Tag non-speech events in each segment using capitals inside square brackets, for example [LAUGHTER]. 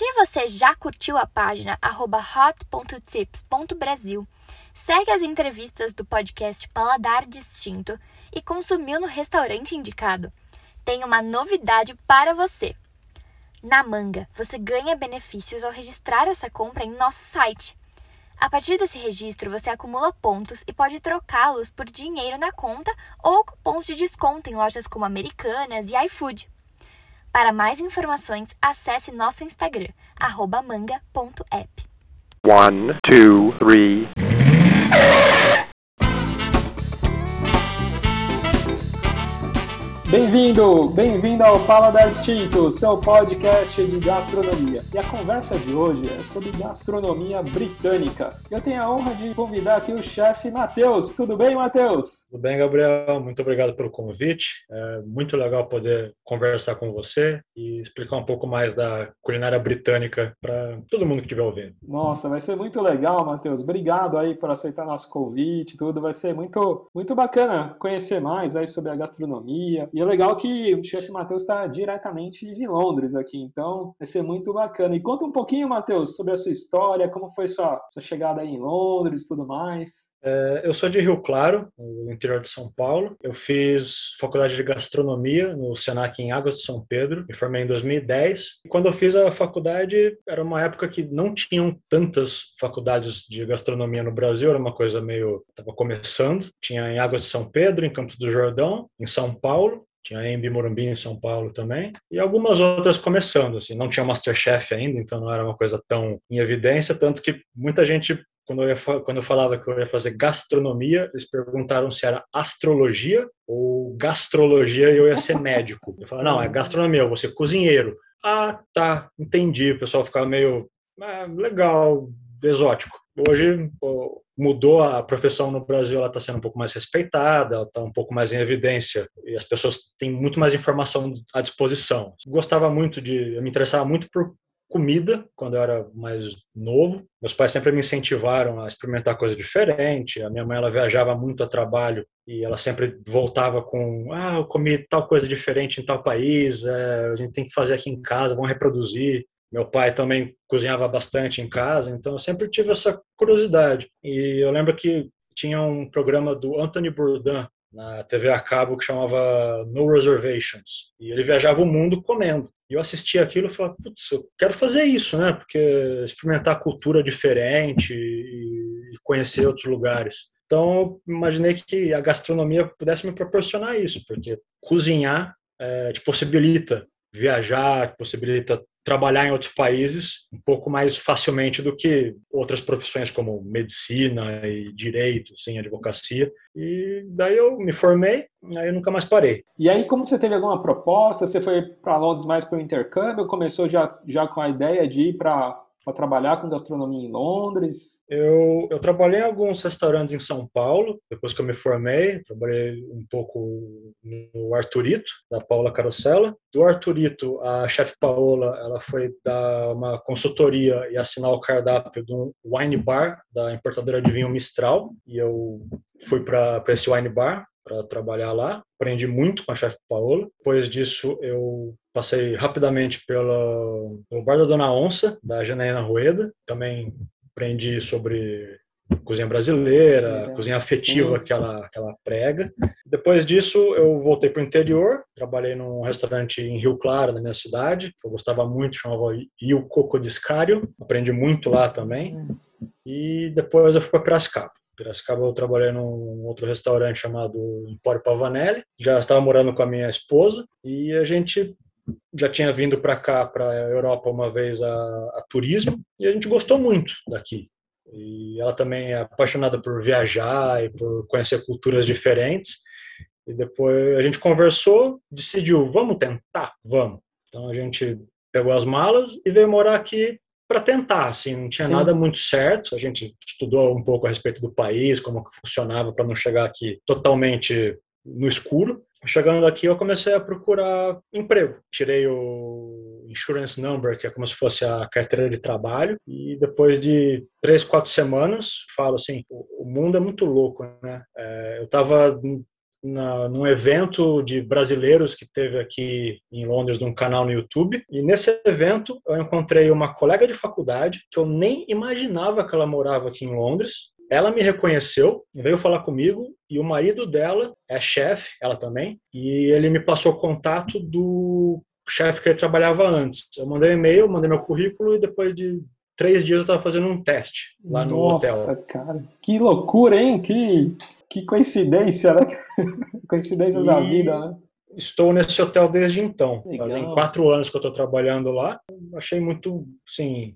Se você já curtiu a página hot.tips.brasil, segue as entrevistas do podcast Paladar Distinto e consumiu no restaurante indicado, tem uma novidade para você. Na Manga, você ganha benefícios ao registrar essa compra em nosso site. A partir desse registro, você acumula pontos e pode trocá-los por dinheiro na conta ou cupons de desconto em lojas como Americanas e iFood. Para mais informações, acesse nosso Instagram, manga.app. One, two, three. Bem-vindo, bem-vindo ao Paladar Distinto, seu podcast de gastronomia. E a conversa de hoje é sobre gastronomia britânica. Eu tenho a honra de convidar aqui o chefe Matheus. Tudo bem, Matheus? Tudo bem, Gabriel. Muito obrigado pelo convite. É muito legal poder conversar com você e explicar um pouco mais da culinária britânica para todo mundo que estiver ouvindo. Nossa, vai ser muito legal, Matheus. Obrigado aí por aceitar nosso convite, tudo. Vai ser muito, muito bacana conhecer mais aí sobre a gastronomia. E é legal que o chefe Matheus está diretamente de Londres aqui, então vai ser muito bacana. E conta um pouquinho, Matheus, sobre a sua história, como foi sua, sua chegada aí em Londres, tudo mais. É, eu sou de Rio Claro, no interior de São Paulo. Eu fiz faculdade de gastronomia no Senac em Águas de São Pedro. Me formei em 2010. E quando eu fiz a faculdade, era uma época que não tinham tantas faculdades de gastronomia no Brasil. Era uma coisa meio estava começando. Tinha em Águas de São Pedro, em Campos do Jordão, em São Paulo. Tinha a Embi Morumbi em São Paulo também. E algumas outras começando, assim. Não tinha Masterchef ainda, então não era uma coisa tão em evidência. Tanto que muita gente quando eu, ia, quando eu falava que eu ia fazer gastronomia, eles perguntaram se era astrologia ou gastrologia e eu ia ser médico. Eu falava, não, é gastronomia, eu vou ser cozinheiro. Ah, tá, entendi. O pessoal ficava meio, ah, legal, exótico. Hoje mudou a profissão no Brasil, ela está sendo um pouco mais respeitada, ela está um pouco mais em evidência e as pessoas têm muito mais informação à disposição. Gostava muito de, eu me interessava muito por comida quando eu era mais novo. Meus pais sempre me incentivaram a experimentar coisa diferente. A minha mãe ela viajava muito a trabalho e ela sempre voltava com ah, eu comi tal coisa diferente em tal país, é, a gente tem que fazer aqui em casa, vamos reproduzir. Meu pai também cozinhava bastante em casa, então eu sempre tive essa curiosidade. E eu lembro que tinha um programa do Anthony Bourdain na TV a cabo que chamava No Reservations. E ele viajava o mundo comendo. E eu assisti aquilo e falei, putz, eu quero fazer isso, né? Porque experimentar cultura diferente e conhecer outros lugares. Então, imaginei que a gastronomia pudesse me proporcionar isso, porque cozinhar é, te possibilita viajar, te possibilita trabalhar em outros países um pouco mais facilmente do que outras profissões como medicina e direito, sim, advocacia. E daí eu me formei, aí eu nunca mais parei. E aí, como você teve alguma proposta? Você foi para Londres mais para o intercâmbio? Começou já, já com a ideia de ir para para trabalhar com gastronomia em Londres? Eu, eu trabalhei em alguns restaurantes em São Paulo, depois que eu me formei. Trabalhei um pouco no Arturito, da Paula Carosella. Do Arturito, a chefe Paola ela foi dar uma consultoria e assinar o cardápio um wine bar da importadora de vinho Mistral. E eu fui para esse wine bar para trabalhar lá. Aprendi muito com a chefe Paola. Depois disso, eu passei rapidamente pela, pelo Bar da Dona Onça, da Janaína Rueda. Também aprendi sobre cozinha brasileira, é, cozinha afetiva que ela, que ela prega. Depois disso, eu voltei para o interior, trabalhei num restaurante em Rio Claro, na minha cidade, que eu gostava muito, chamava Il Coco Discario, aprendi muito lá também. E depois eu fui para Piracicaba. Piracicaba eu trabalhei num outro restaurante chamado Empório Pavanelli. Já estava morando com a minha esposa e a gente já tinha vindo para cá, para a Europa uma vez a, a, turismo e a gente gostou muito daqui. E ela também é apaixonada por viajar e por conhecer culturas diferentes. E depois a gente conversou, decidiu, vamos tentar, vamos. Então a gente pegou as malas e veio morar aqui para tentar, assim, não tinha Sim. nada muito certo. A gente estudou um pouco a respeito do país, como que funcionava para não chegar aqui totalmente no escuro. Chegando aqui, eu comecei a procurar emprego. Tirei o insurance number, que é como se fosse a carteira de trabalho, e depois de três, quatro semanas, falo assim, o mundo é muito louco, né? É, eu estava na, num evento de brasileiros que teve aqui em Londres, num canal no YouTube. E nesse evento eu encontrei uma colega de faculdade que eu nem imaginava que ela morava aqui em Londres. Ela me reconheceu, veio falar comigo e o marido dela é chefe, ela também, e ele me passou o contato do chefe que ele trabalhava antes. Eu mandei um e-mail, mandei meu currículo e depois de três dias eu estava fazendo um teste lá no Nossa, hotel. Nossa, cara, que loucura, hein? Que, que coincidência, né? [LAUGHS] Coincidência E- da vida, né? Estou nesse hotel desde então. Legal. Fazem quatro anos que eu estou trabalhando lá. Achei muito, sim,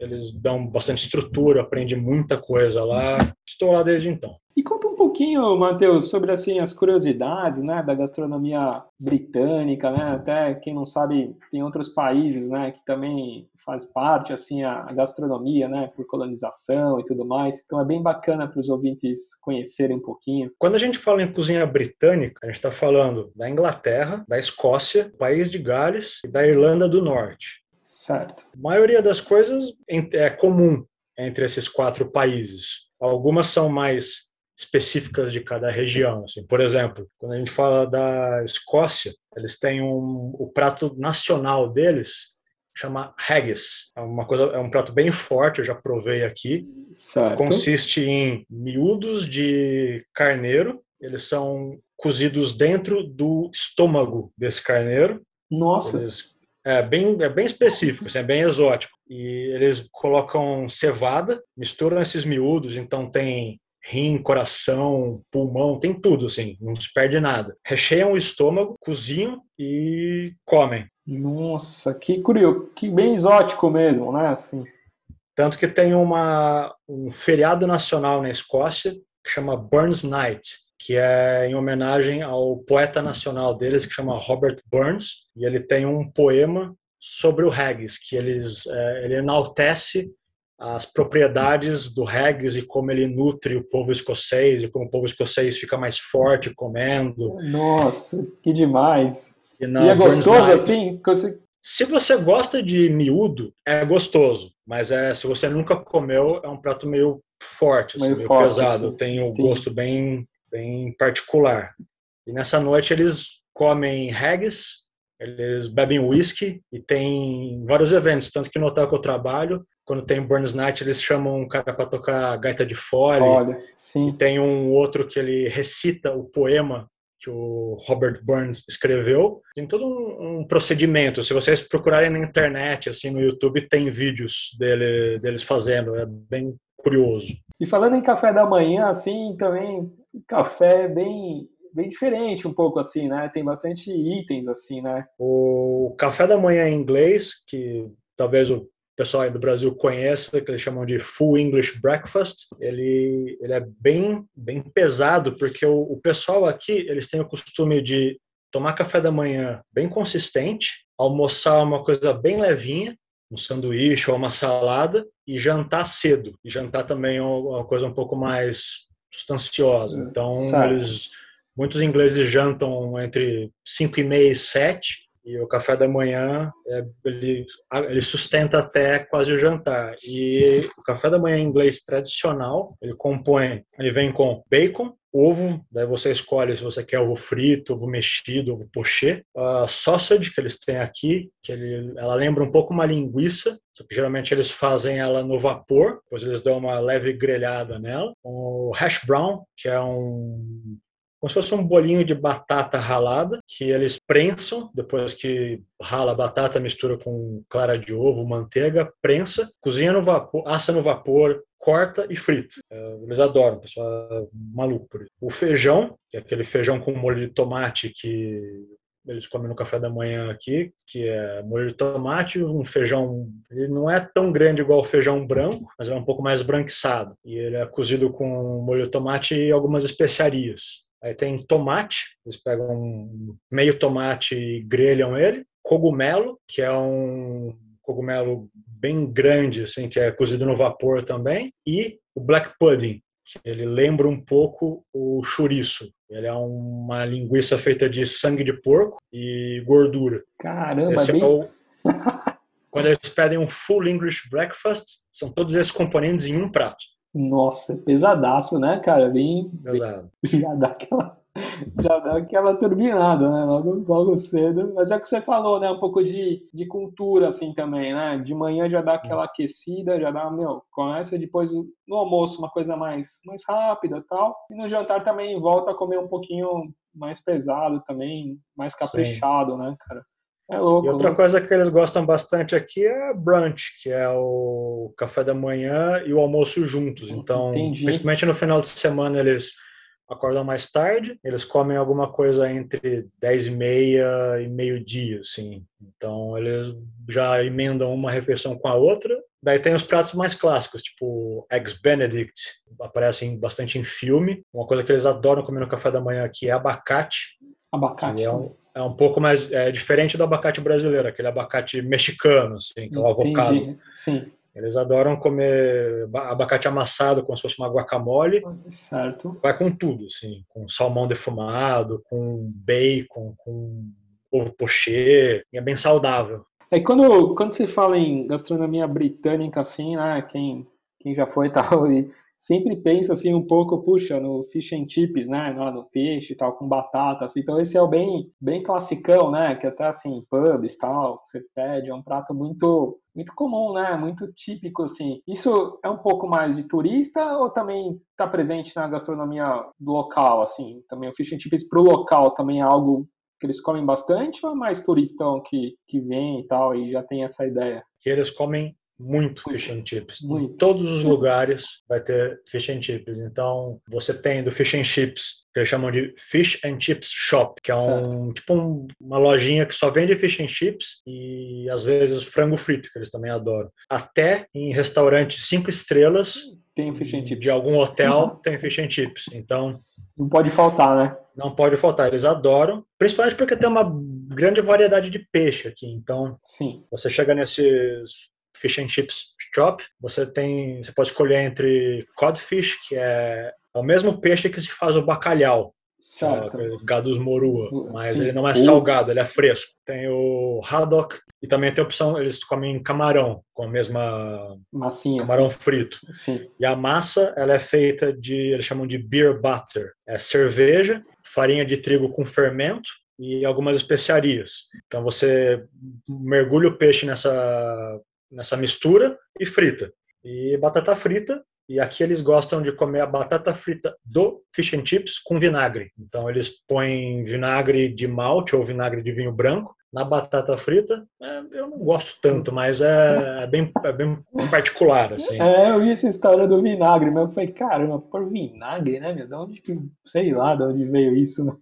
eles dão bastante estrutura, aprende muita coisa lá. Estou lá desde então. E conta um pouquinho, Matheus, sobre assim as curiosidades, né, da gastronomia britânica, né? Até quem não sabe, tem outros países, né, que também faz parte assim a, a gastronomia, né, por colonização e tudo mais. Então é bem bacana para os ouvintes conhecerem um pouquinho. Quando a gente fala em cozinha britânica, a gente está falando da Inglaterra, da Escócia, do País de Gales e da Irlanda do Norte. Certo. A maioria das coisas é comum entre esses quatro países. Algumas são mais específicas de cada região. Assim. Por exemplo, quando a gente fala da Escócia, eles têm um, o prato nacional deles chama haggis. É uma coisa, é um prato bem forte. Eu já provei aqui. Certo. Consiste em miúdos de carneiro. Eles são cozidos dentro do estômago desse carneiro. Nossa, Eles, é, bem, é bem específico, assim, é bem exótico. E eles colocam cevada, misturam esses miúdos, então tem rim, coração, pulmão, tem tudo, assim, não se perde nada. Recheiam o estômago, cozinham e comem. nossa, que curioso, que bem exótico mesmo, né? Assim. Tanto que tem uma, um feriado nacional na Escócia que chama Burns Night, que é em homenagem ao poeta nacional deles, que chama Robert Burns, e ele tem um poema sobre o haggis, que eles, é, ele enaltece as propriedades do haggis e como ele nutre o povo escocês e como o povo escocês fica mais forte comendo. Nossa, que demais. E, E é gostoso Night- assim? Que você- Se você gosta de miúdo, é gostoso. Mas é, se você nunca comeu, é um prato meio forte, assim, Meio meio, forte, pesado. assim. Tem um Entendi. gosto bem, bem particular. E nessa noite eles comem haggis, eles bebem whisky e tem vários eventos. Tanto que no hotel que eu trabalho, quando tem Burns Night, eles chamam um cara para tocar gaita de fole. Olha, E sim. tem um outro que ele recita o poema que o Robert Burns escreveu. Tem todo um, um procedimento. Se vocês procurarem na internet, assim, no YouTube, tem vídeos dele, deles fazendo. É bem curioso. E falando em café da manhã, assim, também café é bem, bem diferente um pouco assim, né? Tem bastante itens assim, né? O café da manhã em inglês, que talvez o pessoal aí do Brasil conheça, que eles chamam de Full English Breakfast, ele, ele é bem, bem pesado, porque o, o pessoal aqui, eles têm o costume de tomar café da manhã bem consistente, almoçar uma coisa bem levinha, um sanduíche ou uma salada, e jantar cedo. E jantar também é uma coisa um pouco mais substanciosa. Então, eles, muitos ingleses jantam entre 5 e meia e 7, e o café da manhã é, ele, ele sustenta até quase o jantar. E o café da manhã inglês tradicional, ele compõe, ele vem com bacon, ovo, daí você escolhe se você quer ovo frito, ovo mexido, ovo pochê, a sausage que eles têm aqui, que ele, ela lembra um pouco uma linguiça, só que geralmente eles fazem ela no vapor, depois eles dão uma leve grelhada nela. O hash brown, que é um como se fosse um bolinho de batata ralada, que eles prensam, depois que rala a batata, mistura com clara de ovo, manteiga, prensa, cozinha no vapor, assa no vapor, corta e frita. É, Eles adoram, pessoal é maluco por isso. O feijão, que é aquele feijão com molho de tomate que eles comem no café da manhã aqui, que é molho de tomate, um feijão, ele não é tão grande igual o feijão branco, mas é um pouco mais branquiçado. E ele é cozido com molho de tomate e algumas especiarias. Aí tem tomate, eles pegam meio tomate e grelham ele. Cogumelo, que é um cogumelo bem grande, assim, que é cozido no vapor também. E o black pudding, que ele lembra um pouco o chouriço. Ele é uma linguiça feita de sangue de porco e gordura. Caramba, Esse bem... é o... [LAUGHS] Quando eles pedem um full English breakfast, são todos esses componentes em um prato. Nossa, pesadaço, né, cara? Bem, Pesado. [LAUGHS] já dá aquela, [LAUGHS] já dá aquela turbinada, né? Logo, logo cedo. Mas é que você falou, né? Um pouco de, de cultura, assim, também, né? De manhã já dá aquela aquecida, já dá, meu, começa depois no almoço uma coisa mais, mais rápida tal. E no jantar também volta a comer um pouquinho mais pesado também, mais caprichado, Sim. né, cara? É louco. E outra né? coisa que eles gostam bastante aqui é brunch, que é o café da manhã e o almoço juntos. Então, Entendi. principalmente no final de semana, eles acordam mais tarde, eles comem alguma coisa entre 10 e meia e meio-dia, assim. Então, eles já emendam uma refeição com a outra. Daí tem os pratos mais clássicos, tipo Eggs Benedict, aparecem bastante em filme. Uma coisa que eles adoram comer no café da manhã aqui é abacate. Abacate. É um, é um pouco mais é, diferente do abacate brasileiro, aquele abacate mexicano, assim, que é o avocado. Sim. Eles adoram comer abacate amassado como se fosse uma guacamole. Certo. Vai com tudo, assim, com salmão defumado, com bacon, com ovo pochê. É bem saudável. É quando, quando se fala em gastronomia britânica, assim, né? Quem, quem já foi tal, e sempre pensa assim um pouco, puxa, no fish and chips, né, no peixe e tal, com batata, assim. Então esse é o bem, bem classicão, né, que até assim, pubs tal, você pede, é um prato muito muito comum, né, muito típico, assim. Isso é um pouco mais de turista ou também está presente na gastronomia local, assim? Também o fish and chips para o local também é algo que eles comem bastante ou é mais turistão que, que vem e tal e já tem essa ideia? Que eles comem muito fish and chips. Muito. Em todos os lugares vai ter fish and chips. Então, você tem do fish and chips, que eles chamam de Fish and Chips Shop, que é um tipo um, uma lojinha que só vende fish and chips e às vezes frango frito, que eles também adoram. Até em restaurantes cinco estrelas tem fish and chips. De algum hotel uhum. tem fish and chips. Então, não pode faltar, né? Não pode faltar, eles adoram, principalmente porque tem uma grande variedade de peixe aqui. Então, Sim. você chega nesses fish and chips shop, você tem, você pode escolher entre codfish, que é, o mesmo peixe que se faz o bacalhau, certo. É Gadus morua, mas Sim. ele não é salgado, ele é fresco. Tem o haddock e também tem a opção, eles comem camarão com a mesma massinha, camarão frito. Sim. E a massa, ela é feita de, eles chamam de beer butter, é cerveja, farinha de trigo com fermento e algumas especiarias. Então você mergulha o peixe nessa nessa mistura e frita. E batata frita, e aqui eles gostam de comer a batata frita do fish and chips com vinagre. Então eles põem vinagre de malte ou vinagre de vinho branco na batata frita. É, eu não gosto tanto, mas é, é, bem, é bem particular, assim. É, eu vi essa história do vinagre, mas eu falei, caramba, por vinagre, né, meu? De onde que, sei lá, de onde veio isso, né?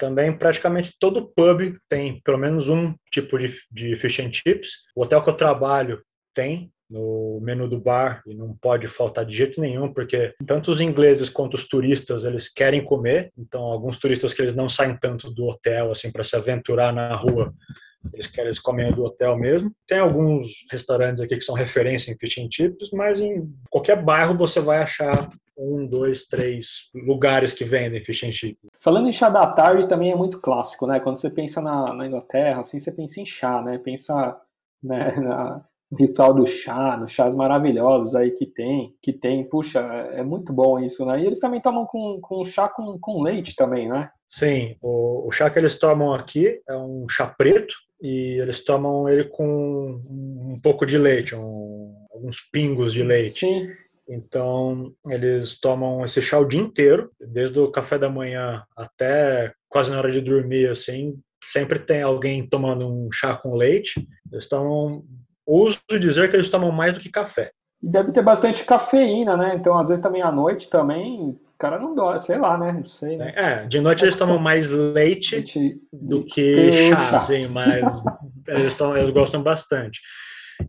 Também praticamente todo pub tem pelo menos um tipo de, de fish and chips. O hotel que eu trabalho tem no menu do bar e não pode faltar de jeito nenhum, porque tanto os ingleses quanto os turistas eles querem comer. Então, alguns turistas que eles não saem tanto do hotel assim para se aventurar na rua, eles querem eles comem do hotel mesmo. Tem alguns restaurantes aqui que são referência em fish and chips, mas em qualquer bairro você vai achar um, dois, três lugares que vendem fish and. Falando em chá da tarde, também é muito clássico, né? Quando você pensa na, na Inglaterra, assim, você pensa em chá, né? Pensa né, [LAUGHS] na, no ritual do chá, nos chás maravilhosos aí que tem, que tem. Puxa, é muito bom isso, né? E eles também tomam com, com chá com, com leite também, né? Sim, o, o chá que eles tomam aqui é um chá preto e eles tomam ele com um pouco de leite, um, alguns pingos de leite. Sim. Então, eles tomam esse chá o dia inteiro, desde o café da manhã até quase na hora de dormir, assim, sempre tem alguém tomando um chá com leite. Eles tomam, uso dizer que eles tomam mais do que café. E deve ter bastante cafeína, né? Então, às vezes também à noite também, o cara não dorme, sei lá, né? Não sei. Né? É, de noite eles tomam mais leite, leite do que chá, chá, assim, mas [LAUGHS] eles, tomam, eles gostam bastante.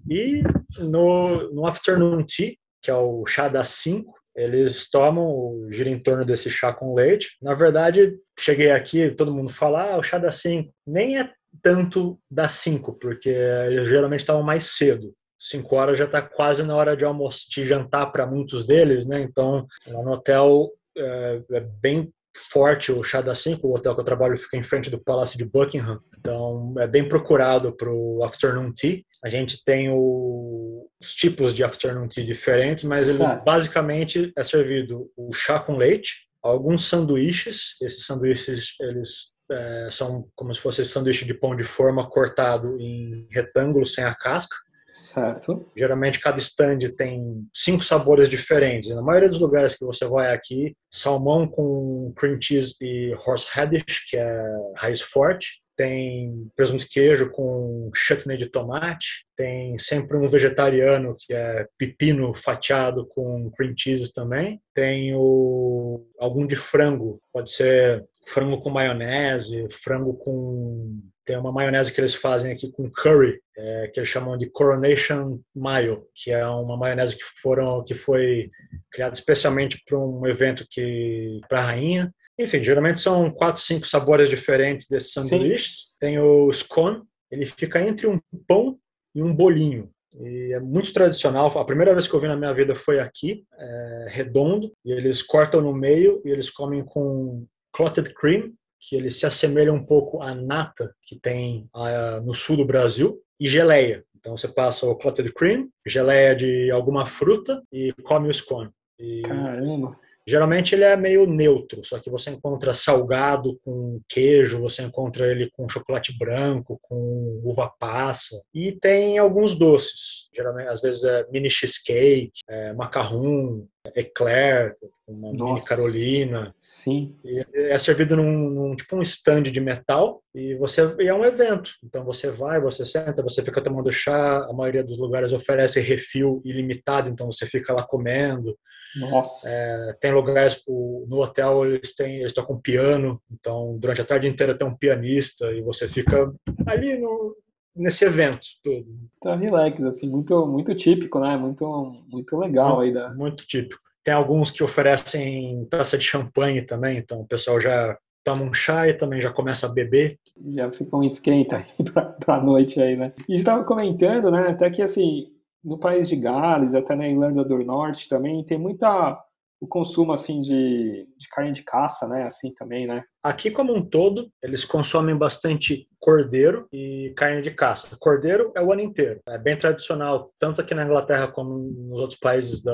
E no, no afternoon tea, que é o chá das 5. Eles tomam, gira em torno desse chá com leite. Na verdade, cheguei aqui, todo mundo fala, ah, o chá das 5. Nem é tanto das 5, porque eles geralmente tomam mais cedo. 5 horas já está quase na hora de almoço, de jantar para muitos deles, né? Então, lá no hotel é, é bem forte o chá das 5. O hotel que eu trabalho fica em frente do Palácio de Buckingham. Então, é bem procurado para o afternoon tea. A gente tem o, os tipos de afternoon tea diferentes, mas ele basicamente é servido o chá com leite, alguns sanduíches. Esses sanduíches eles é, são como se fosse sanduíche de pão de forma cortado em retângulo sem a casca. Certo. Geralmente cada stand tem cinco sabores diferentes. Na maioria dos lugares que você vai aqui, salmão com cream cheese e horseradish, que é raiz forte. Tem presunto de queijo com chutney de tomate. Tem sempre um vegetariano que é pepino fatiado com cream cheese também. Tem o algum de frango, pode ser frango com maionese, frango com tem uma maionese que eles fazem aqui com curry, é, que eles chamam de Coronation Mayo, que é uma maionese que foram que foi criada especialmente para um evento que para a rainha. Enfim, geralmente são quatro, cinco sabores diferentes desses sanduíches. Tem o scone, ele fica entre um pão e um bolinho. E é muito tradicional. A primeira vez que eu vi na minha vida foi aqui, é, redondo, e eles cortam no meio e eles comem com clotted cream, que ele se assemelha um pouco à nata que tem uh, no sul do Brasil, e geleia. Então você passa o clotted cream, geleia de alguma fruta e come o scone. E Caramba! Geralmente ele é meio neutro, só que você encontra salgado com queijo, você encontra ele com chocolate branco, com uva passa e tem alguns doces. Geralmente, às vezes é mini cheesecake, é, macarrão, eclair, uma Nossa. mini carolina. Sim. E é servido num, num, tipo um stand de metal e você e é um evento. Então você vai, você senta, você fica tomando chá. A maioria dos lugares oferece refil ilimitado, então você fica lá comendo. Nossa. É, tem lugares no hotel eles têm eles tocam piano, então durante a tarde inteira tem um pianista e você fica ali no, nesse evento todo. Tá relax, assim, muito muito típico, né? Muito muito legal muito, aí da. Muito típico. Tem alguns que oferecem taça de champanhe também, então o pessoal já toma um chá e também já começa a beber. Já fica um esquenta aí [LAUGHS] pra, pra noite aí, né? E estava comentando, né, até que assim, no país de Gales, até na Irlanda do Norte também, tem muita o consumo assim de, de carne de caça, né? Assim também, né? Aqui como um todo, eles consomem bastante cordeiro e carne de caça. Cordeiro é o ano inteiro. É bem tradicional, tanto aqui na Inglaterra como nos outros países da,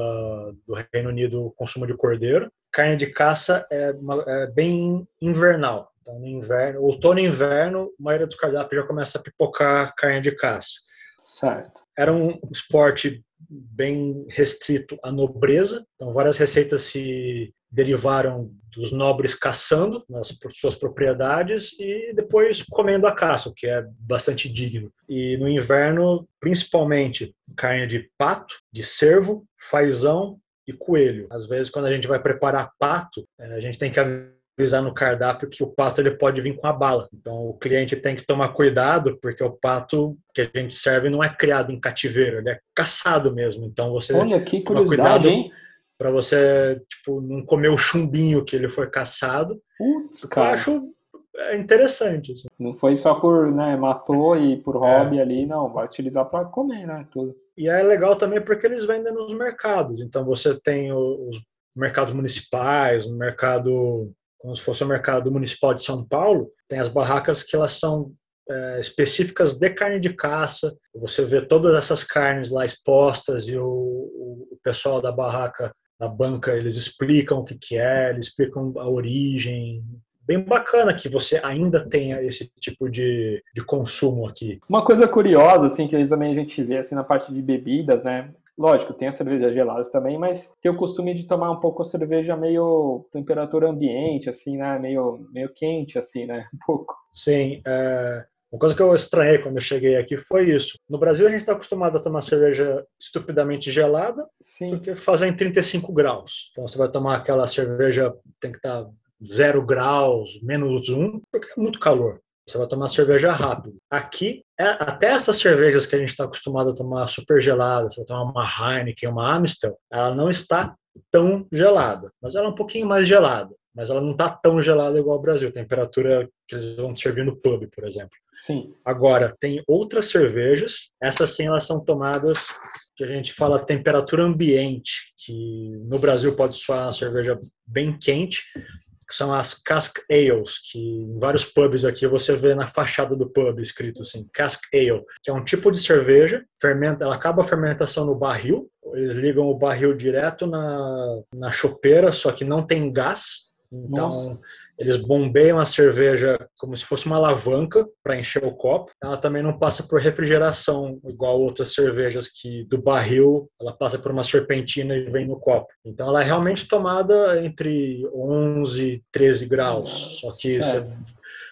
do Reino Unido, o consumo de cordeiro. Carne de caça é, uma, é bem invernal. Então, no inverno, outono e inverno, a maioria dos cardápios já começa a pipocar carne de caça. Certo. Era um esporte bem restrito à nobreza, então várias receitas se derivaram dos nobres caçando nas suas propriedades e depois comendo a caça, o que é bastante digno. E no inverno, principalmente carne de pato, de cervo, fazão e coelho. Às vezes, quando a gente vai preparar pato, eh, a gente tem que avisar no cardápio que o pato ele pode vir com a bala. Então o cliente tem que tomar cuidado porque o pato que a gente serve não é criado em cativeiro, ele é caçado mesmo. Então você Olha que curiosidade, hein? Para você tipo não comer o chumbinho que ele foi caçado. Putz, cara. Eu acho interessante. Assim. Não foi só por, né, matou e por é. hobby é. ali, não, vai utilizar para comer, né, tudo. E é legal também porque eles vendem nos mercados. Então você tem os mercados municipais, o mercado como se fosse o mercado municipal de São Paulo, tem as barracas que elas são é, específicas de carne de caça. Você vê todas essas carnes lá expostas e o, o pessoal da barraca, da banca, eles explicam o que, que é, eles explicam a origem, bem bacana que você ainda tenha esse tipo de, de consumo aqui. Uma coisa curiosa, assim, que também a gente vê assim, na parte de bebidas, né? Lógico, tem as cervejas geladas também, mas tem o costume de tomar um pouco a cerveja meio temperatura ambiente, assim, né? Meio, meio quente, assim, né? [LAUGHS] Um pouco. Sim. É... Uma coisa que eu estranhei quando eu cheguei aqui foi isso. No Brasil, a gente está acostumado a tomar cerveja estupidamente gelada, Sim. porque fazem 35 graus. Então, você vai tomar aquela cerveja, tem que estar tá zero graus, menos um, porque é muito calor. Você vai tomar cerveja rápido. Aqui, é, até essas cervejas que a gente está acostumado a tomar super geladas, você vai tomar uma Heineken, uma Amstel, ela não está tão gelada, mas ela é um pouquinho mais gelada. Mas ela não está tão gelada igual ao Brasil, temperatura que eles vão servir no pub, por exemplo. Sim. Agora, tem outras cervejas, essas sim elas são tomadas que a gente fala temperatura ambiente, que no Brasil pode soar uma cerveja bem quente, que são as cask ales, que em vários pubs aqui você vê na fachada do pub escrito assim, cask ale, que é um tipo de cerveja, fermenta, ela acaba a fermentação no barril, eles ligam o barril direto na, na chopeira, só que não tem gás, Então, Nossa. Eles bombeiam a cerveja como se fosse uma alavanca para encher o copo. Ela também não passa por refrigeração, igual outras cervejas que do barril ela passa por uma serpentina e vem no copo. Então, ela é realmente tomada entre 11 e 13 graus. Só que você, Certo.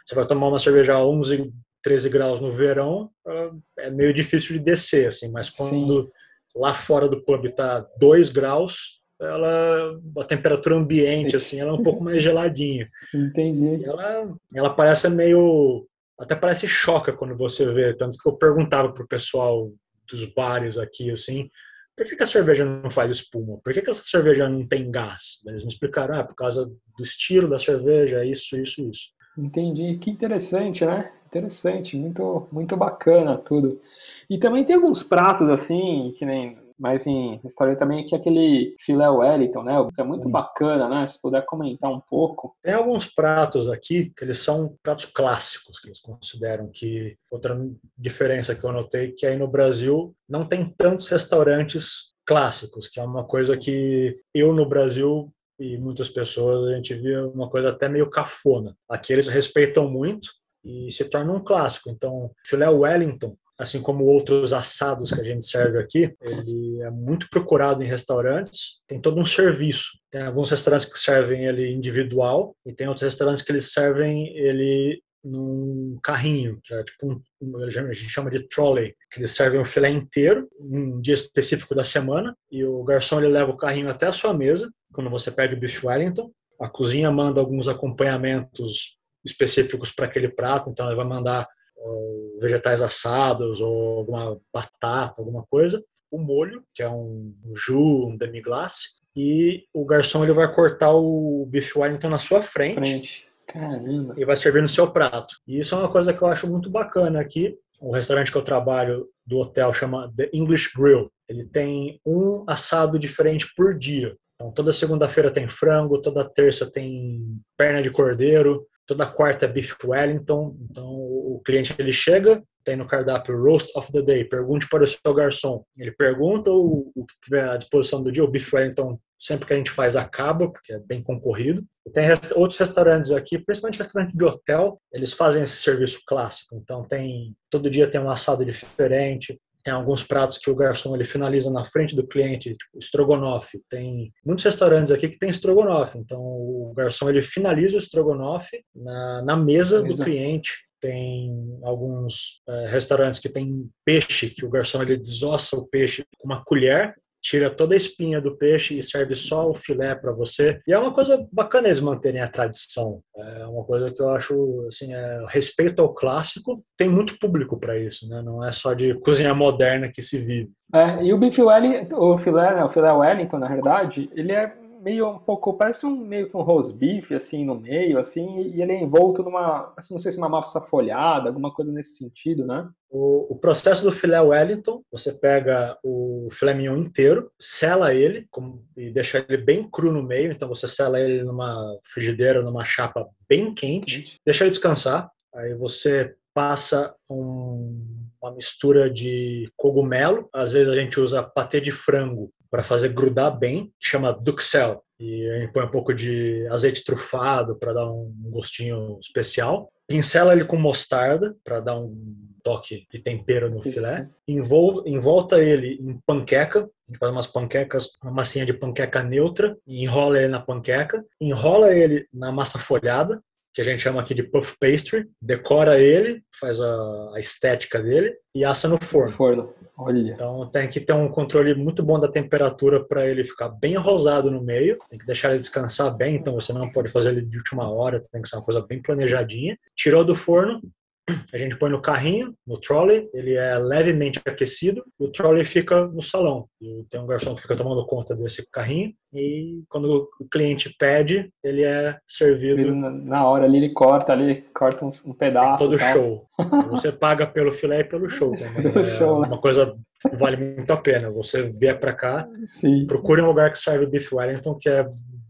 você vai tomar uma cerveja a 11, 13 graus no verão, ela é meio difícil de descer, assim. Mas quando lá fora do pub está 2 graus, ela a temperatura ambiente assim ela é um pouco mais geladinha Entendi. E ela ela parece meio até parece choca quando você vê tanto que eu perguntava pro pessoal dos bares aqui assim por que, que a cerveja não faz espuma por que, que essa cerveja não tem gás eles me explicaram ah, por causa do estilo da cerveja isso isso isso Entendi. Que interessante, né? Interessante, muito, muito bacana tudo. E também tem alguns pratos assim, que nem mas em restaurante também, que é aquele filé Wellington, né? É muito Hum. bacana, né? Se puder comentar um pouco. Tem alguns pratos aqui que eles são pratos clássicos, que eles consideram que outra diferença que eu notei que aí no Brasil não tem tantos restaurantes clássicos, que é uma coisa que eu no Brasil e muitas pessoas a gente via uma coisa até meio cafona. Aqui eles respeitam muito e se torna um clássico. Então, filé Wellington assim como outros assados que a gente serve aqui, ele é muito procurado em restaurantes. Tem todo um serviço. Tem alguns restaurantes que servem ele individual e tem outros restaurantes que eles servem ele num carrinho, que é tipo um, a gente chama de trolley, que eles servem o filé inteiro um dia específico da semana e o garçom ele leva o carrinho até a sua mesa quando você pede o beef Wellington. A cozinha manda alguns acompanhamentos específicos para aquele prato, então ela vai mandar vegetais assados ou alguma batata, alguma coisa, o molho, que é um jus, um demi-glace, e o garçom ele vai cortar o beef Wellington na sua frente, frente. Caramba. e vai servir no seu prato. E isso é uma coisa que eu acho muito bacana aqui. O restaurante que eu trabalho do hotel chama The English Grill. Ele tem um assado diferente por dia. Então, toda segunda-feira tem frango, toda terça tem perna de cordeiro, toda quarta é beef Wellington. Então, o cliente ele chega, tem no cardápio Roast of the Day, pergunte para o seu garçom. Ele pergunta o, o que tiver à disposição do dia, o beef Wellington sempre que a gente faz acaba, porque é bem concorrido. E tem rest outros restaurantes aqui, principalmente restaurante de hotel, eles fazem esse serviço clássico. Então tem todo dia tem um assado diferente, tem alguns pratos que o garçom ele finaliza na frente do cliente, tipo estrogonofe. Tem muitos restaurantes aqui que tem estrogonofe. Então o garçom ele finaliza o estrogonofe na, na mesa do cliente. Tem alguns é, restaurantes que tem peixe, que o garçom ele desossa o peixe com uma colher tira toda a espinha do peixe e serve só o filé para você. E é uma coisa bacana eles manterem a tradição. É uma coisa que eu acho, assim, é, respeito ao clássico. Tem muito público para isso, né? Não é só de cozinha moderna que se vive. É, e o beef Wellington, o filé, né, o filé Wellington, na verdade, ele é meio um pouco, parece um meio que um roast beef, assim, no meio, assim, e ele é envolto numa, assim, não sei se uma massa folhada, alguma coisa nesse sentido, né? O, o, processo do filé Wellington, você pega o filé mignon inteiro, sela ele com, e deixa ele bem cru no meio, então você sela ele numa frigideira, numa chapa bem quente, quente. deixa ele descansar, aí você passa um, uma mistura de cogumelo, às vezes a gente usa patê de frango para fazer grudar bem, que chama duxel. E a gente põe um pouco de azeite trufado para dar um gostinho especial. Pincela ele com mostarda para dar um toque de tempero no filé. Envol, envolta ele em panqueca. A gente faz umas panquecas, uma massinha de panqueca neutra. enrola ele na panqueca. Enrola ele na massa folhada, que a gente chama aqui de puff pastry. Decora ele, faz a, a estética dele e assa no forno. forno. Olha. Então tem que ter um controle muito bom da temperatura para ele ficar bem rosado no meio. Tem que deixar ele descansar bem, então você não pode fazer ele de última hora, tem que ser uma coisa bem planejadinha. Tirou do forno, a gente põe no carrinho, no trolley, ele é levemente aquecido e o trolley fica no salão. E tem um garçom que fica tomando conta desse carrinho e quando o cliente pede, ele é servido. Na hora ali ele corta ali, corta um, um pedaço. Todo tal. show. [LAUGHS] Você paga pelo filé e pelo show também. é show, né? uma coisa que vale muito a pena. Você vier para cá, Sim. procure um lugar que serve beef Wellington que é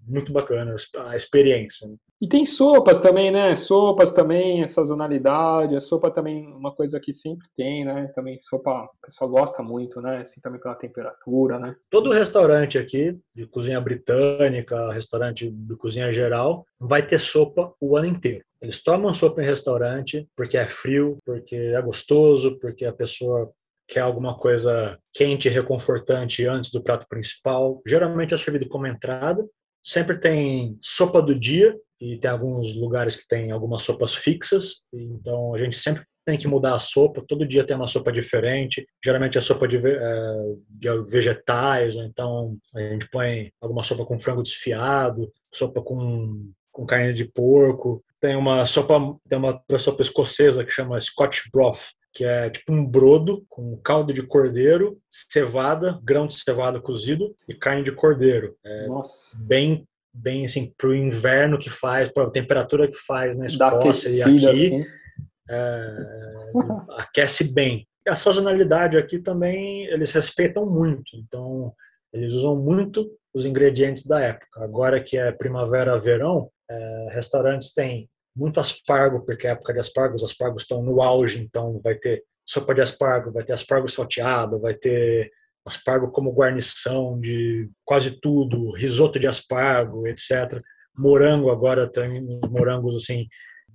muito bacana a experiência. E tem sopas também, né? Sopas também, essa sazonalidade. A sopa também uma coisa que sempre tem, né? Também sopa, o pessoal gosta muito, né? Assim, também pela temperatura, né? Todo restaurante aqui, de cozinha britânica, restaurante de cozinha geral, vai ter sopa o ano inteiro. Eles tomam sopa em restaurante porque é frio, porque é gostoso, porque a pessoa quer alguma coisa quente e reconfortante antes do prato principal. Geralmente é servido como entrada. Sempre tem sopa do dia, e tem alguns lugares que tem algumas sopas fixas, então a gente sempre tem que mudar a sopa, todo dia tem uma sopa diferente, geralmente é sopa de, é, de vegetais, então a gente põe alguma sopa com frango desfiado, sopa com, com carne de porco, tem uma sopa, tem uma sopa escocesa que chama Scotch Broth, que é tipo um brodo com caldo de cordeiro, cevada, grão de cevada cozido e carne de cordeiro. É Nossa. bem bem assim para o inverno que faz, para a temperatura que faz na Escócia e aqui, assim. é, aquece bem. A sazonalidade aqui também eles respeitam muito, então eles usam muito os ingredientes da época. Agora que é primavera, verão, é, restaurantes têm muito aspargo, porque é época de aspargo, os aspargos estão no auge, então vai ter sopa de aspargo, vai ter aspargo salteado, vai ter aspargo como guarnição de quase tudo, risoto de aspargo, etc. Morango agora tem morangos assim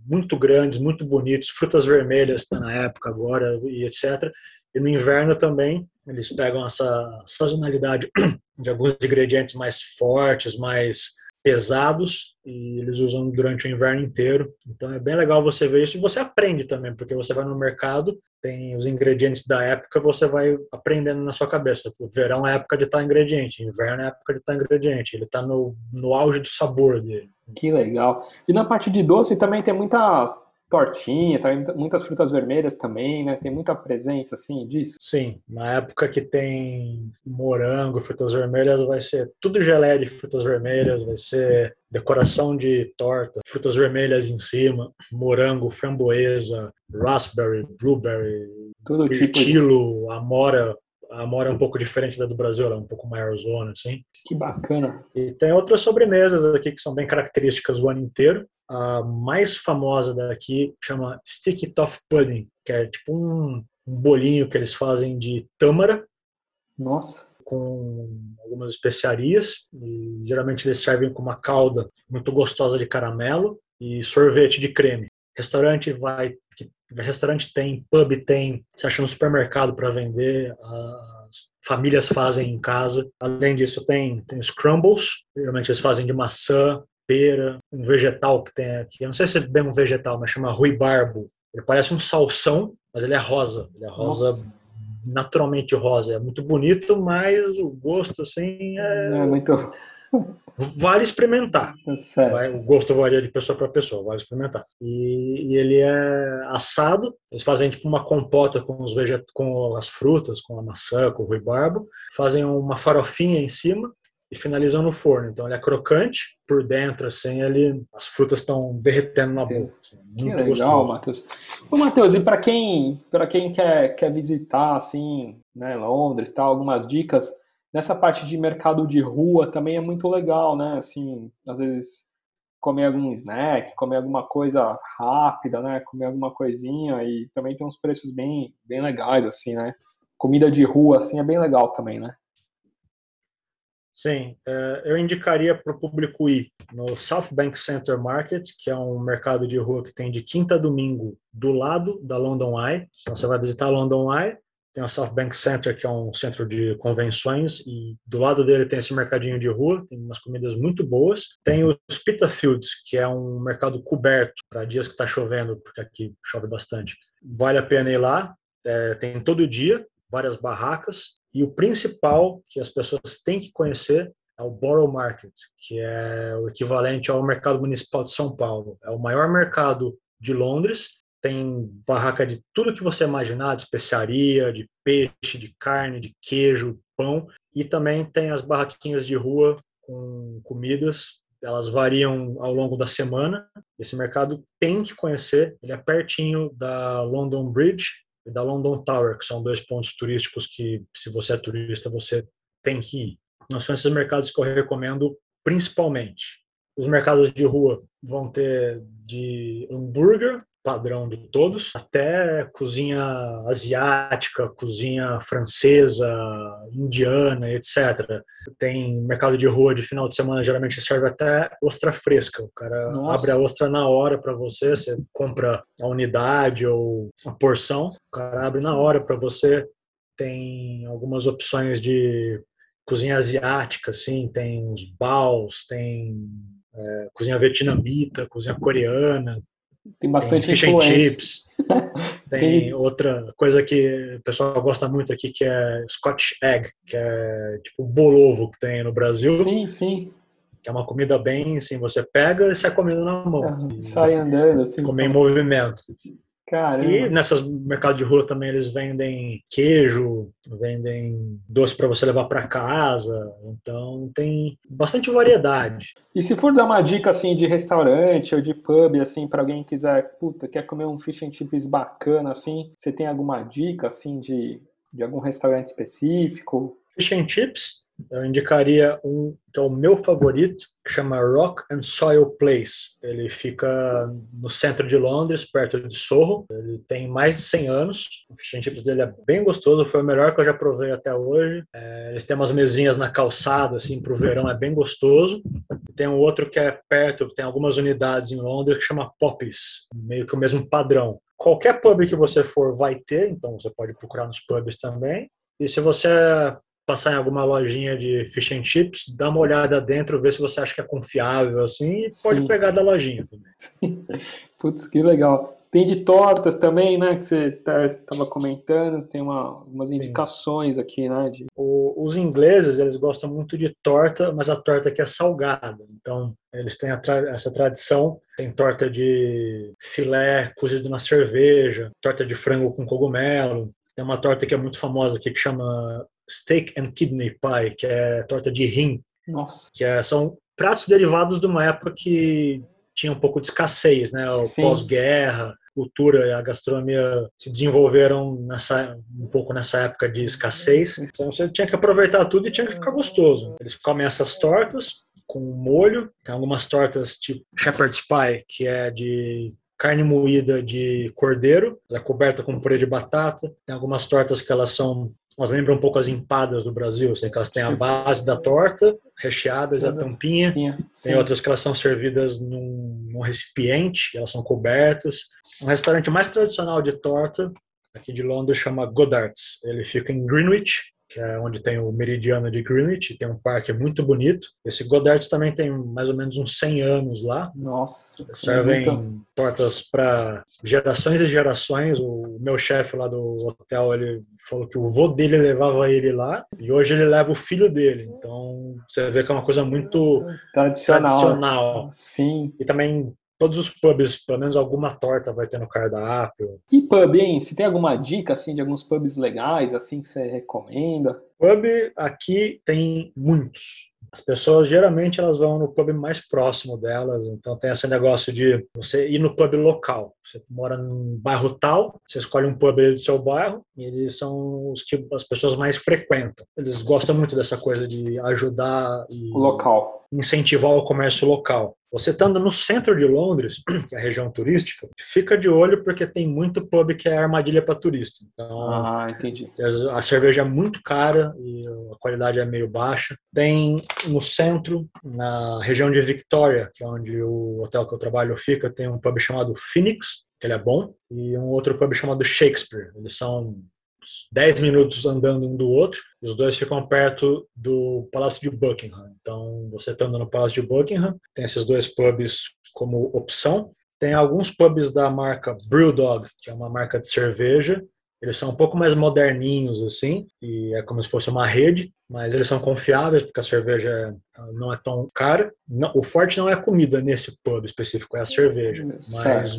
muito grandes, muito bonitos, frutas vermelhas está na época agora e etc. E no inverno também eles pegam essa sazonalidade [CLEARS THROAT] de alguns ingredientes mais fortes, mais pesados e eles usam durante o inverno inteiro. Então é bem legal você ver isso e você aprende também, porque você vai no mercado, tem os ingredientes da época, você vai aprendendo na sua cabeça. O verão é época de estar ingrediente, inverno é época de estar ingrediente. Ele está no, no auge do sabor dele. Que legal. E na parte de doce também tem muita tortinha, tá? muitas frutas vermelhas também, né? Tem muita presença, assim, disso? Sim, na época que tem morango, frutas vermelhas, vai ser tudo geleia de frutas vermelhas, vai ser decoração de torta, frutas vermelhas em cima, morango, framboesa, raspberry, blueberry, mirtilo, tipo de... amora, a amora é um pouco diferente da do Brasil, ela é um pouco maior zona, assim. Que bacana. E tem outras sobremesas aqui que são bem características o ano inteiro. A mais famosa daqui chama Sticky Toffee Pudding, que é tipo um, um bolinho que eles fazem de tâmara. Nossa. Com algumas especiarias. E geralmente eles servem com uma calda muito gostosa de caramelo e sorvete de creme. Restaurante vai, restaurante tem, pub tem, você acha no supermercado para vender. As famílias fazem em casa. Além disso, tem, tem os crumbles, geralmente eles fazem de maçã, pera, um vegetal que tem aqui. Eu não sei se é bem um vegetal, mas chama ruibarbo. Ele parece um salsão, mas ele é rosa. Ele é rosa Nossa. naturalmente rosa. É muito bonito, mas o gosto assim é, é muito vale experimentar. [LAUGHS] É Vai, o gosto varia de pessoa para pessoa, vale experimentar. E, e, ele é assado, eles fazem tipo uma compota com os veget com as frutas, com a maçã, com o ruibarbo, fazem uma farofinha em cima e finalizam no forno. Então ele é crocante por dentro, assim, ele, as frutas estão derretendo na boca. Assim, que legal, Matheus. Ô, Matheus, e para quem, para quem quer, quer visitar, assim, né, Londres, tá, algumas dicas nessa parte de mercado de rua também é muito legal, né? Assim, às vezes comer algum snack, comer alguma coisa rápida, né? Comer alguma coisinha e também tem uns preços bem, bem legais, assim, né? Comida de rua, assim, é bem legal também, né? Sim, é, eu indicaria para o público ir no South Bank Center Market, que é um mercado de rua que tem de quinta a domingo do lado da London Eye. Então você vai visitar a London Eye, tem o South Bank Center, que é um centro de convenções, e do lado dele tem esse mercadinho de rua, tem umas comidas muito boas. Tem os Fields, que é um mercado coberto para dias que está chovendo, porque aqui chove bastante. Vale a pena ir lá, é, tem todo dia, várias barracas, e o principal que as pessoas têm que conhecer é o Borough Market, que é o equivalente ao mercado municipal de São Paulo. É o maior mercado de Londres tem barraca de tudo que você imaginar, de especiaria, de peixe, de carne, de queijo, pão. E também tem as barraquinhas de rua com comidas. Elas variam ao longo da semana. Esse mercado tem que conhecer. Ele é pertinho da London Bridge e da London Tower, que são dois pontos turísticos que, se você é turista, você tem que ir. Não são esses mercados que eu recomendo principalmente. os mercados de rua vão ter de hambúrguer, padrão de todos, até cozinha asiática, cozinha francesa, indiana, etc. Tem mercado de rua de final de semana, geralmente serve até ostra fresca. O cara Nossa. abre a ostra na hora para você, você compra a unidade ou a porção, o cara abre na hora para você. Tem algumas opções de cozinha asiática, assim, tem os baos, tem é, cozinha vietnamita, cozinha coreana, tem bastante tem fish and chips. [LAUGHS] tem, tem, outra coisa que o pessoal gosta muito aqui que é Scotch Egg, que é tipo bolovo que tem no Brasil. Sim, sim. Que é uma comida bem assim, você pega e sai comendo na mão. sai andando assim. Comer em movimento. Caramba. E nessas mercados de rua também eles vendem queijo, vendem doce para você levar para casa. Então tem bastante variedade. E se for dar uma dica assim de restaurante ou de pub assim para alguém que quiser, puta, quer comer um fish and chips bacana assim, você tem alguma dica assim de de algum restaurante específico? Fish and chips eu indicaria um que é o meu favorito, que chama Rock and Soil Place. Ele fica no centro de Londres, perto de Soho. Ele tem mais de 100 anos. O fish and chips dele é bem gostoso, foi o melhor que eu já provei até hoje. É, eles têm umas mesinhas na calçada, assim, para o verão, é bem gostoso. Tem um outro que é perto, tem algumas unidades em Londres, que chama Poppies, meio que o mesmo padrão. Qualquer pub que você for vai ter, então você pode procurar nos pubs também. E se você passar em alguma lojinha de fish and chips, dá uma olhada dentro, ver se você acha que é confiável, assim, e pode Sim. pegar da lojinha também. [LAUGHS] Putz, que legal. Tem de tortas também, né, que você estava tá, comentando, tem uma, umas indicações Sim. aqui, né? De... O, os ingleses, eles gostam muito de torta, mas a torta aqui é salgada, então eles têm tra essa tradição, tem torta de filé cozido na cerveja, torta de frango com cogumelo, tem uma torta que é muito famosa aqui que chama steak and kidney pie, que é torta de rim. Nossa. Que é, são pratos derivados de uma época que tinha um pouco de escassez, né? O pós-guerra, cultura e a gastronomia se desenvolveram nessa um pouco nessa época de escassez. Então você tinha que aproveitar tudo e tinha que ficar gostoso. Eles comem essas tortas com molho, tem algumas tortas tipo shepherd's pie, que é de carne moída de cordeiro, ela é coberta com purê de batata. Tem algumas tortas que elas são elas lembram um pouco as empadas do Brasil, assim, que elas têm a base da torta, recheadas, a tampinha. Tem outras que elas são servidas num, num recipiente, elas são cobertas. Um restaurante mais tradicional de torta, aqui de Londres, chama Goddard's. Ele fica em Greenwich, que é onde tem o meridiano de Greenwich, tem um parque muito bonito. Esse Goddard's também tem mais ou menos uns 100 anos lá. Nossa. Servem muito... tortas para gerações e gerações. O meu chefe lá do hotel, ele falou que o vô dele levava ele lá e hoje ele leva o filho dele. Então, você vê que é uma coisa muito tradicional. tradicional. Sim. E também todos os pubs, pelo menos alguma torta vai ter no cardápio. E pub, hein? Se tem alguma dica assim de alguns pubs legais assim que você recomenda? Pub aqui tem muitos. As pessoas geralmente elas vão no pub mais próximo delas, então tem esse negócio de você ir no pub local. Você mora num bairro tal, você escolhe um pub do seu bairro e eles são os que as pessoas mais frequentam. Eles gostam muito dessa coisa de ajudar e o local incentivar o comércio local. Você estando no centro de Londres, [CLEARS THROAT] que é a região turística, fica de olho porque tem muito pub que é armadilha para turista. Então, ah, entendi. A cerveja é muito cara e a qualidade é meio baixa. Tem no centro, na região de Victoria, que é onde o hotel que eu trabalho fica, tem um pub chamado Phoenix, que ele é bom, e um outro pub chamado Shakespeare. Eles são 10 minutos andando um do outro. Os dois ficam perto do Palácio de Buckingham. Então, você estando no Palácio de Buckingham, tem esses dois pubs como opção. Tem alguns pubs da marca Brewdog, que é uma marca de cerveja. Eles são um pouco mais moderninhos, assim, e é como se fosse uma rede, mas eles são confiáveis, porque a cerveja não é tão cara. o forte não é a comida nesse pub específico, é a cerveja. Mas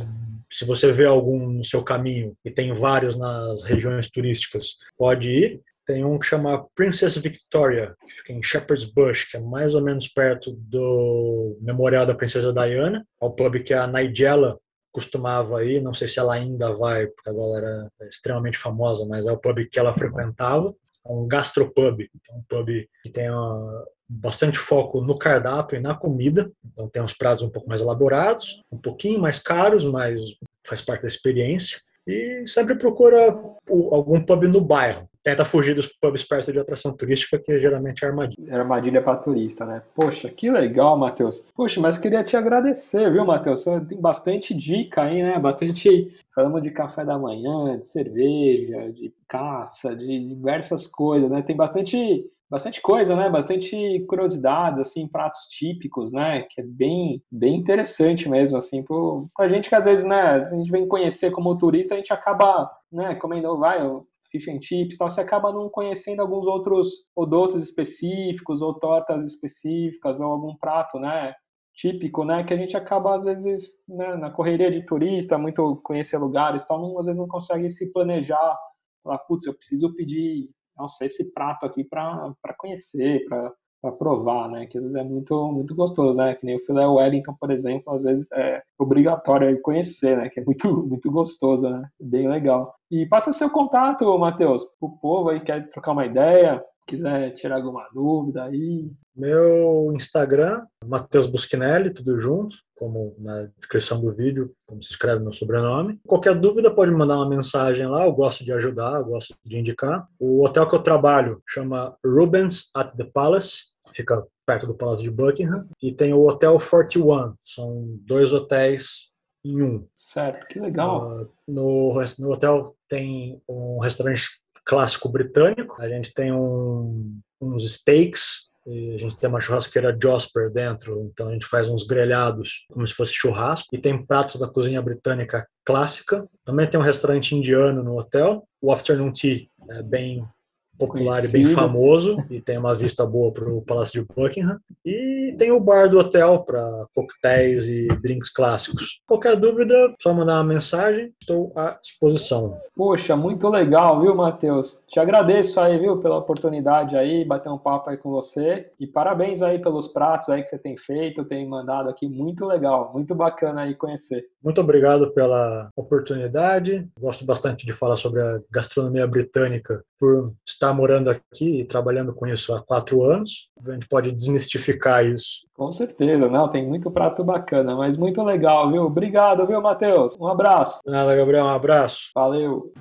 se você vê algum no seu caminho e tem vários nas regiões turísticas, pode ir. Tem um que chama Princess Victoria, que fica em Shepherd's Bush, que é mais ou menos perto do Memorial da Princesa Diana. É o pub que a Nigella costumava ir, não sei se ela ainda vai, porque agora era é extremamente famosa, mas é o pub que ela frequentava. um gastropub, é um pub que tem uma, bastante foco no cardápio e na comida. Então tem uns pratos um pouco mais elaborados, um pouquinho mais caros, mas faz parte da experiência. E sempre procura algum pub no bairro. Tenta fugir dos pubs perto de atração turística, que geralmente é armadilha. É armadilha para turista, né? Poxa, que legal, Matheus. Poxa, mas queria te agradecer, viu, Matheus? Tem bastante dica aí, né? Bastante. Falamos de café da manhã, de cerveja, de caça, de diversas coisas, né? Tem bastante bastante coisa, né? Bastante curiosidades, assim, pratos típicos, né? Que é bem, bem interessante mesmo, assim, para a gente que às vezes, né? A gente vem conhecer como turista, a gente acaba, né? Comendo, vai, fish and chips, então você acaba não conhecendo alguns outros ou doces específicos ou tortas específicas ou algum prato, né? típico, né, que a gente acaba às vezes né, na correria de turista, muito conhecer lugares, tal, não, às vezes não consegue se planejar, falar, putz, eu preciso pedir nossa, esse prato aqui para conhecer, para provar, né? Que às vezes é muito, muito gostoso, né? Que nem o filé Wellington, por exemplo, às vezes é obrigatório conhecer, né? Que é muito, [LAUGHS] muito gostoso, né? Bem legal. E passa seu contato, Matheus, o povo aí quer trocar uma ideia, quiser tirar alguma dúvida aí. Meu Instagram, Matheus Buschinelli, tudo junto, como na descrição do vídeo, como se escreve meu sobrenome. Qualquer dúvida pode mandar uma mensagem lá, eu gosto de ajudar, eu gosto de indicar. O hotel que eu trabalho chama Rubens at the Palace, fica perto do Palácio de Buckingham, e tem o Hotel 41, são dois hotéis em um. Certo, que legal. Uh, no, no hotel tem um restaurante clássico britânico. A gente tem um, uns steaks, a gente tem uma churrasqueira Josper dentro, então a gente faz uns grelhados como se fosse churrasco. E tem pratos da cozinha britânica clássica. Também tem um restaurante indiano no hotel. O afternoon tea é bem popular Conhecido. e bem famoso e tem uma vista boa para o Palácio de Buckingham. E tem o bar do hotel para coquetéis e drinks clássicos. Qualquer dúvida, só mandar uma mensagem, estou à disposição. Poxa, muito legal, viu, Matheus? Te agradeço aí, viu, pela oportunidade aí, bater um papo aí com você. E parabéns aí pelos pratos aí que você tem feito, tem mandado aqui, muito legal, muito bacana aí conhecer. Muito obrigado pela oportunidade. Gosto bastante de falar sobre a gastronomia britânica por estar morando aqui e trabalhando com isso há quatro anos. A gente pode desmistificar isso. Com certeza, não, tem muito prato bacana, mas muito legal, viu? Obrigado, viu, Matheus? Um abraço. Nada, Gabriel, um abraço. Valeu.